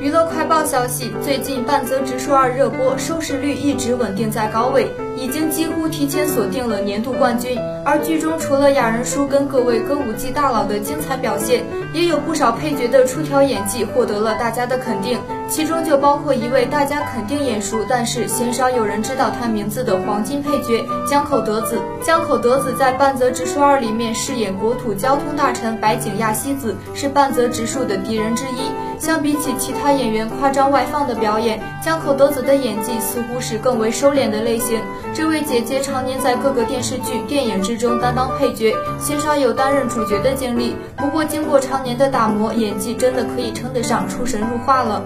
娱乐快报消息，最近半泽直树二热播，收视率一直稳定在高位，已经几乎提前锁定了年度冠军。而剧中除了雅人叔跟各位歌舞伎大佬的精彩表现，也有不少配角的出挑演技获得了大家的肯定。其中就包括一位大家肯定眼熟，但是鲜少有人知道他名字的黄金配角江口德子。江口德子在半泽直树二里面饰演国土交通大臣白井亚希子，是半泽直树的敌人之一。相比起其他演员夸张外放的表演，江口德子的演技似乎是更为收敛的类型。这位姐姐常年在各个电视剧、电影之中担当配角，鲜少有担任主角的经历。不过经过常年的打磨，演技真的可以称得上出神入化了。